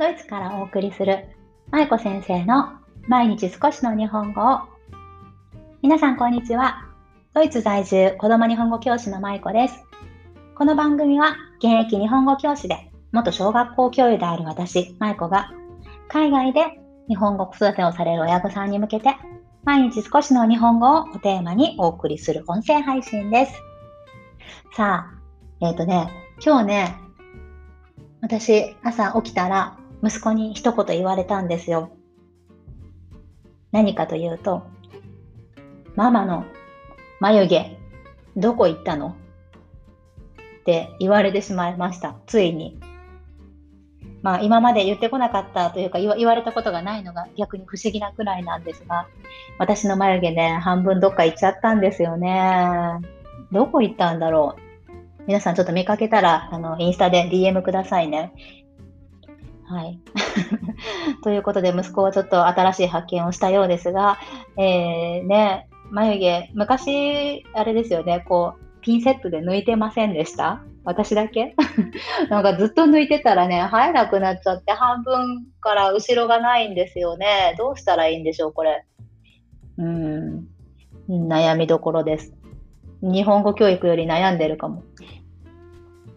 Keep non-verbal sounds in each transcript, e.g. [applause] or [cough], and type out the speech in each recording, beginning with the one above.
ドイツからお送りする舞子先生の毎日少しの日本語を。皆さんこんにちは。ドイツ在住子供日本語教師の舞子です。この番組は現役日本語教師で元小学校教諭である私舞子が海外で日本語子育てをされる親御さんに向けて毎日少しの日本語をテーマにお送りする音声配信です。さあえっ、ー、とね今日ね私朝起きたら息子に一言言われたんですよ。何かというと、ママの眉毛、どこ行ったの？って言われてしまいました。ついに。まあ今まで言ってこなかったというか言われたことがないのが逆に不思議なくらいなんですが、私の眉毛ね、半分どっか行っちゃったんですよね。どこ行ったんだろう。皆さんちょっと見かけたら、あの、インスタで DM くださいね。はい。[laughs] ということで、息子はちょっと新しい発見をしたようですが、えー、ね、眉毛、昔、あれですよね、こう、ピンセットで抜いてませんでした？私だけ？[laughs] なんかずっと抜いてたらね、生えなくなっちゃって、半分から後ろがないんですよね。どうしたらいいんでしょう、これ。うん、悩みどころです。日本語教育より悩んでるかも。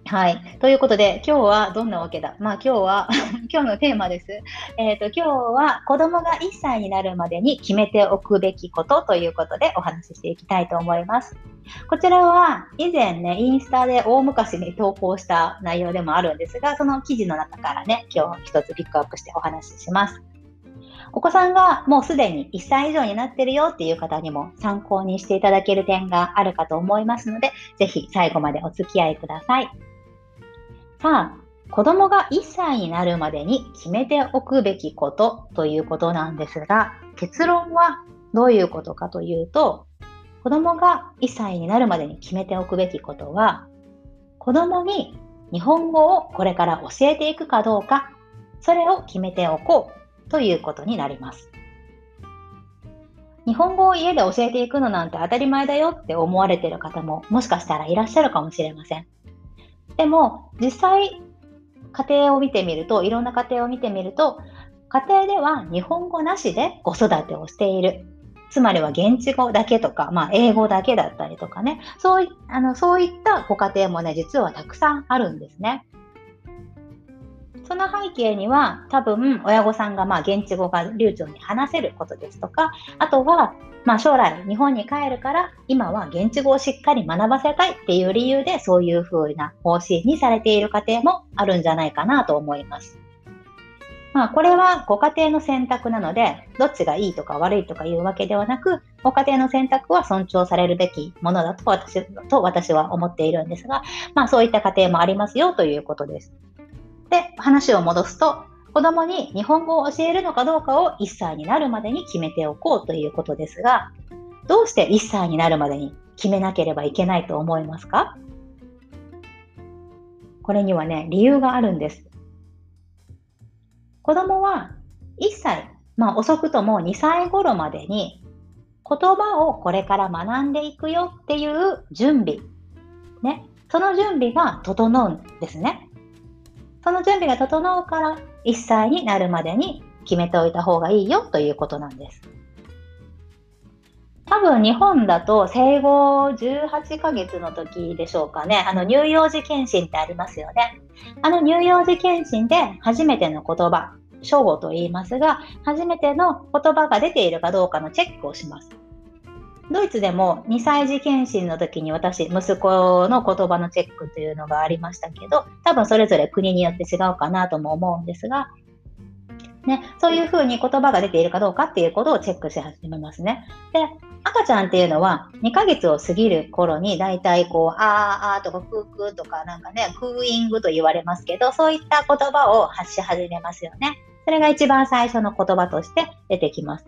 はい。ということで、今日はどんなわけだ？まあ今日は [laughs] 今日のテーマです。えっ、ー、と、今日は子供が1歳になるまでに決めておくべきことということでお話ししていきたいと思います。こちらは以前ね、インスタで大昔に投稿した内容でもあるんですが、その記事の中からね、今日一つピックアップしてお話しします。お子さんがもうすでに1歳以上になってるよっていう方にも参考にしていただける点があるかと思いますので、ぜひ最後までお付き合いください。さあ、子供が1歳になるまでに決めておくべきことということなんですが、結論はどういうことかというと、子供が1歳になるまでに決めておくべきことは、子供に日本語をこれから教えていくかどうか、それを決めておこうということになります。日本語を家で教えていくのなんて当たり前だよって思われている方ももしかしたらいらっしゃるかもしれません。でも、実際、家庭を見てみると、いろんな家庭を見てみると、家庭では日本語なしで子育てをしている。つまりは現地語だけとか、まあ、英語だけだったりとかね、そういあのそういったご家庭もね、実はたくさんあるんですね。その背景には多分親御さんがまあ現地語が流暢に話せることですとか、あとはまあ将来日本に帰るから今は現地語をしっかり学ばせたいっていう理由でそういう風な方針にされている家庭もあるんじゃないかなと思います。まあこれはご家庭の選択なので、どっちがいいとか悪いとかいうわけではなく、ご家庭の選択は尊重されるべきものだと私と私は思っているんですが、まあそういった家庭もありますよということです。で、話を戻すと、子供に日本語を教えるのかどうかを1歳になるまでに決めておこうということですが、どうして1歳になるまでに決めなければいけないと思いますか？これにはね、理由があるんです。子供は1歳、まあ遅くとも2歳頃までに言葉をこれから学んでいくよっていう準備。ね。その準備が整うんですね。その準備が整うから1歳になるまでに決めておいた方がいいよということなんです。多分日本だと生後18ヶ月の時でしょうかね。あの乳幼児検診ってありますよね。あの乳幼児検診で初めての言葉、称号と言いますが、初めての言葉が出ているかどうかのチェックをします。ドイツでも2歳児検診の時に私、息子の言葉のチェックというのがありましたけど、多分それぞれ国によって違うかなとも思うんですが、ね、そういうふうに言葉が出ているかどうかっていうことをチェックし始めますね。で、赤ちゃんっていうのは2ヶ月を過ぎる頃に大体こう、あーあーとかクークーとかなんかね、クーイングと言われますけど、そういった言葉を発し始めますよね。それが一番最初の言葉として出てきます。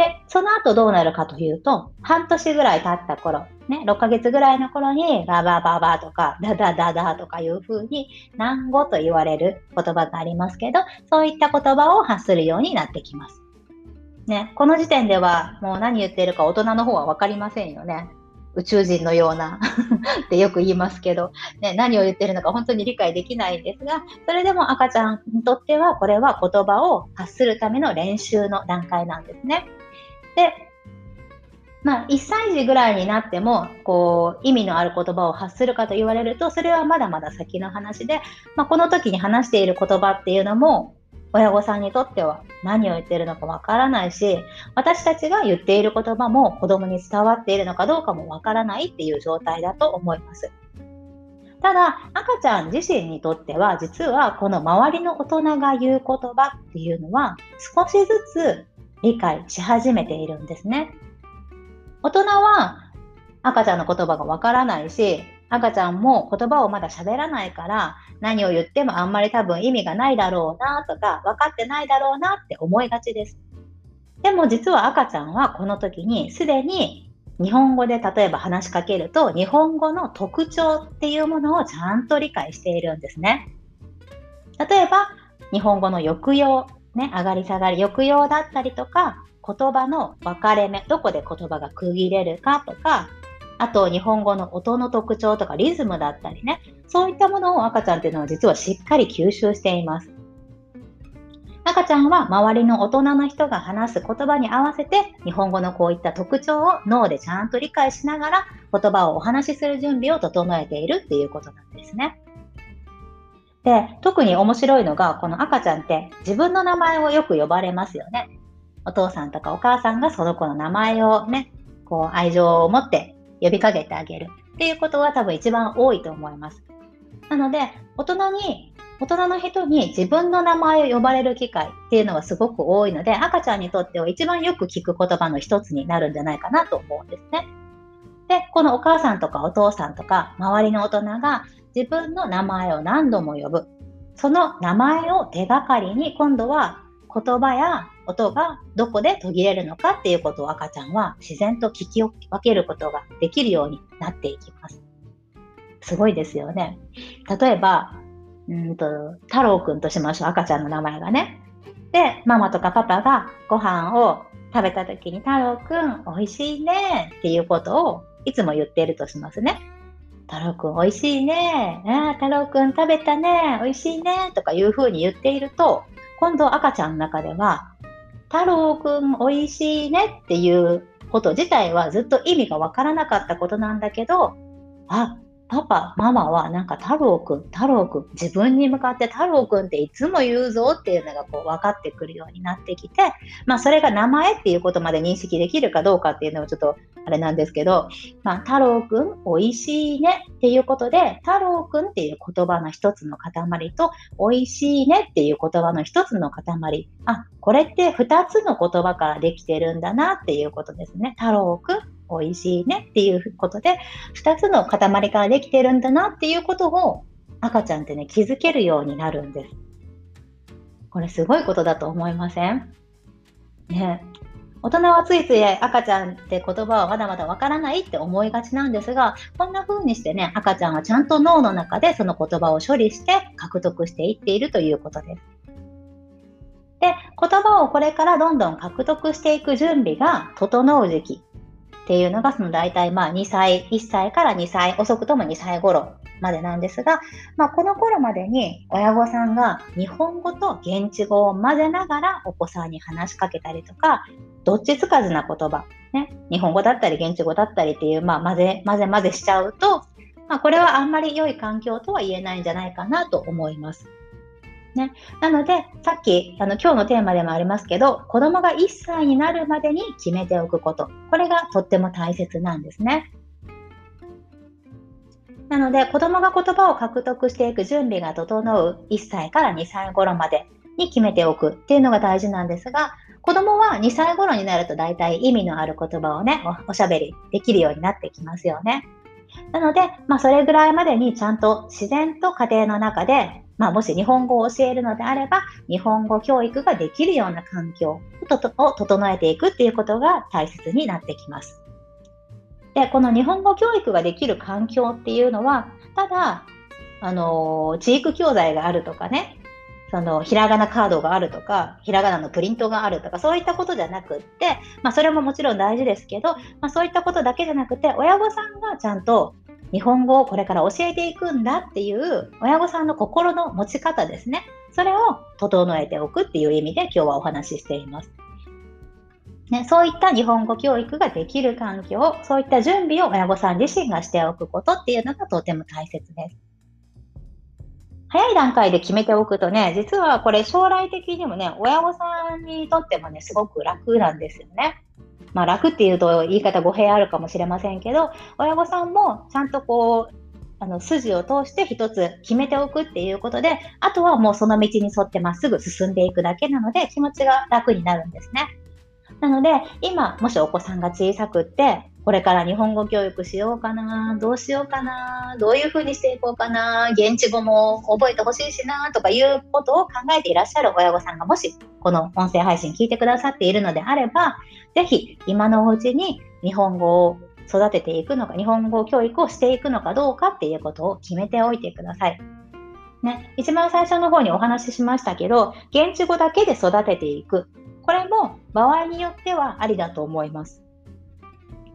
で、その後どうなるかというと、半年ぐらい経った頃、ね、6ヶ月ぐらいの頃に、ババババとか、ダダダダとかいう風に、難語と言われる言葉がありますけど、そういった言葉を発するようになってきます。ね、この時点ではもう何言ってるか大人の方は分かりませんよね。宇宙人のような [laughs] ってよく言いますけど、ね、何を言ってるのか本当に理解できないんですが、それでも赤ちゃんにとってはこれは言葉を発するための練習の段階なんですね。で、まあ、1歳児ぐらいになっても、こう、意味のある言葉を発するかと言われると、それはまだまだ先の話で、まあ、この時に話している言葉っていうのも、親御さんにとっては何を言っているのかわからないし、私たちが言っている言葉も子供に伝わっているのかどうかもわからないっていう状態だと思います。ただ、赤ちゃん自身にとっては、実はこの周りの大人が言う言葉っていうのは、少しずつ理解し始めているんですね。大人は赤ちゃんの言葉がわからないし、赤ちゃんも言葉をまだ喋らないから、何を言ってもあんまり多分意味がないだろうなとか、分かってないだろうなって思いがちです。でも実は赤ちゃんはこの時にすでに日本語で例えば話しかけると日本語の特徴っていうものをちゃんと理解しているんですね。例えば日本語の抑揚、ね、上がり下がり、抑揚だったりとか言葉の分かれ目、どこで言葉が区切れるかとか、あと日本語の音の特徴とかリズムだったりね、そういったものを赤ちゃんっていうのは実はしっかり吸収しています。赤ちゃんは周りの大人の人が話す言葉に合わせて日本語のこういった特徴を脳でちゃんと理解しながら言葉をお話しする準備を整えているっていうことなんですね。で、特に面白いのがこの赤ちゃんって自分の名前をよく呼ばれますよね。お父さんとかお母さんがその子の名前をね、こう愛情を持って呼びかけてあげるっていうことは多分一番多いと思います。なので、大人に、大人の人に自分の名前を呼ばれる機会っていうのはすごく多いので、赤ちゃんにとっては一番よく聞く言葉の一つになるんじゃないかなと思うんですね。で、このお母さんとかお父さんとか周りの大人が自分の名前を何度も呼ぶ。その名前を手がかりに今度は言葉や音がどこで途切れるのかっていうことを赤ちゃんは自然と聞き分けることができるようになっていきます。すごいですよね。例えば、うんと、太郎くんとしましょう。赤ちゃんの名前がね。で、ママとかパパがご飯を食べた時に太郎くん美味しいねっていうことをいつも言っているとしますね。太郎くん美味しいね。あ太郎くん食べたね。美味しいね。とかいうふうに言っていると、今度赤ちゃんの中では、太郎くんおいしいねっていうこと自体はずっと意味がわからなかったことなんだけど、あ、パパ、ママはなんか太郎くん、太郎くん、自分に向かって太郎くんっていつも言うぞっていうのがこう分かってくるようになってきて、まあそれが名前っていうことまで認識できるかどうかっていうのをちょっとあれなんですけど、まあ太郎くん、美味しいねっていうことで、太郎くんっていう言葉の一つの塊と、美味しいねっていう言葉の一つの塊。あ、これって二つの言葉からできてるんだなっていうことですね。太郎くん、美味しいねっていうことで、2つの塊からできてるんだなっていうことを赤ちゃんってね、気づけるようになるんです。これすごいことだと思いません？ね。大人はついつい赤ちゃんって言葉はまだまだわからないって思いがちなんですが、こんな風にしてね、赤ちゃんはちゃんと脳の中でその言葉を処理して獲得していっているということです。で、言葉をこれからどんどん獲得していく準備が整う時期っていうのが、その大体まあ2歳、1歳から2歳、遅くとも2歳頃までなんですが、まあ、この頃までに親御さんが日本語と現地語を混ぜながらお子さんに話しかけたりとか、どっちつかずな言葉、ね、日本語だったり現地語だったりっていう、まあ、混ぜ、混ぜ混ぜしちゃうと、まあ、これはあんまり良い環境とは言えないんじゃないかなと思います。ね、なので、さっき、あの、今日のテーマでもありますけど、子供が1歳になるまでに決めておくこと。これがとっても大切なんですね。なので、子供が言葉を獲得していく準備が整う1歳から2歳頃までに決めておくっていうのが大事なんですが、子供は2歳頃になると大体意味のある言葉をねお、しゃべりできるようになってきますよね。なので、まあ、それぐらいまでにちゃんと自然と家庭の中でまあ、もし日本語を教えるのであれば、日本語教育ができるような環境を整えていくっていうことが大切になってきます。で、この日本語教育ができる環境っていうのは、ただ、あの、地域教材があるとかね、その、ひらがなカードがあるとか、ひらがなのプリントがあるとか、そういったことじゃなくって、まあ、それももちろん大事ですけど、まあ、そういったことだけじゃなくて、親御さんがちゃんと日本語をこれから教えていくんだっていう親御さんの心の持ち方ですね。それを整えておくっていう意味で今日はお話ししています。ね、そういった日本語教育ができる環境、そういった準備を親御さん自身がしておくことっていうのがとても大切です。早い段階で決めておくとね、実はこれ将来的にもね、親御さんにとってもね、すごく楽なんですよね。まあ楽っていうと言い方語弊あるかもしれませんけど、親御さんもちゃんとこう、あの筋を通して一つ決めておくっていうことで、あとはもうその道に沿ってまっすぐ進んでいくだけなので気持ちが楽になるんですね。なので、今、もしお子さんが小さくって、これから日本語教育しようかな、どうしようかな、どういうふうにしていこうかな、現地語も覚えてほしいしな、とかいうことを考えていらっしゃる親御さんがもし、この音声配信聞いてくださっているのであれば、ぜひ今のうちに日本語を育てていくのか、日本語教育をしていくのかどうかっていうことを決めておいてください。ね、一番最初の方にお話ししましたけど、現地語だけで育てていく。これも場合によってはありだと思います。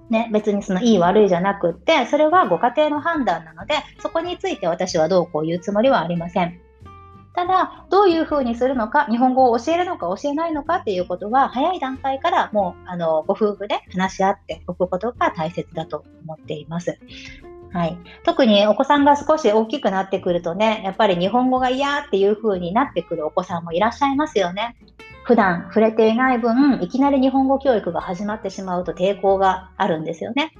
ね、別にそのいい悪いじゃなくって、それはご家庭の判断なので、そこについて私はどうこう言うつもりはありません。ただ、どういうふうにするのか、日本語を教えるのか教えないのかっていうことは、早い段階からもう、あの、ご夫婦で話し合っておくことが大切だと思っています。はい。特にお子さんが少し大きくなってくるとね、やっぱり日本語が嫌っていう風になってくるお子さんもいらっしゃいますよね。普段触れていない分、いきなり日本語教育が始まってしまうと抵抗があるんですよね。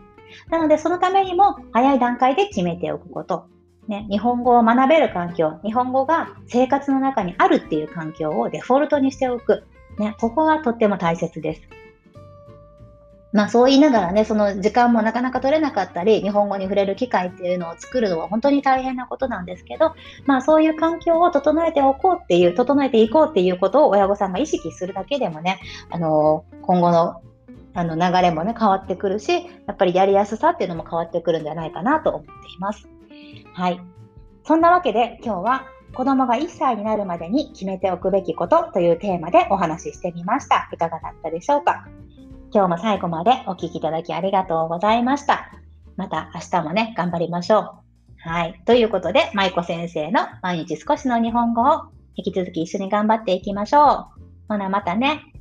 なので、そのためにも早い段階で決めておくこと。ね、日本語を学べる環境、日本語が生活の中にあるっていう環境をデフォルトにしておく。ね、ここがとっても大切です。まあそう言いながらね、その時間もなかなか取れなかったり、日本語に触れる機会っていうのを作るのは本当に大変なことなんですけど、まあそういう環境を整えておこうっていう、整えていこうっていうことを親御さんが意識するだけでもね、あの、今後のあの流れもね、変わってくるし、やっぱりやりやすさっていうのも変わってくるんじゃないかなと思っています。はい。そんなわけで今日は子供が1歳になるまでに決めておくべきことというテーマでお話ししてみました。いかがだったでしょうか？今日も最後までお聴きいただきありがとうございました。また明日もね、頑張りましょう。はい。ということで、舞子先生の毎日少しの日本語を引き続き一緒に頑張っていきましょう。ほな、またね。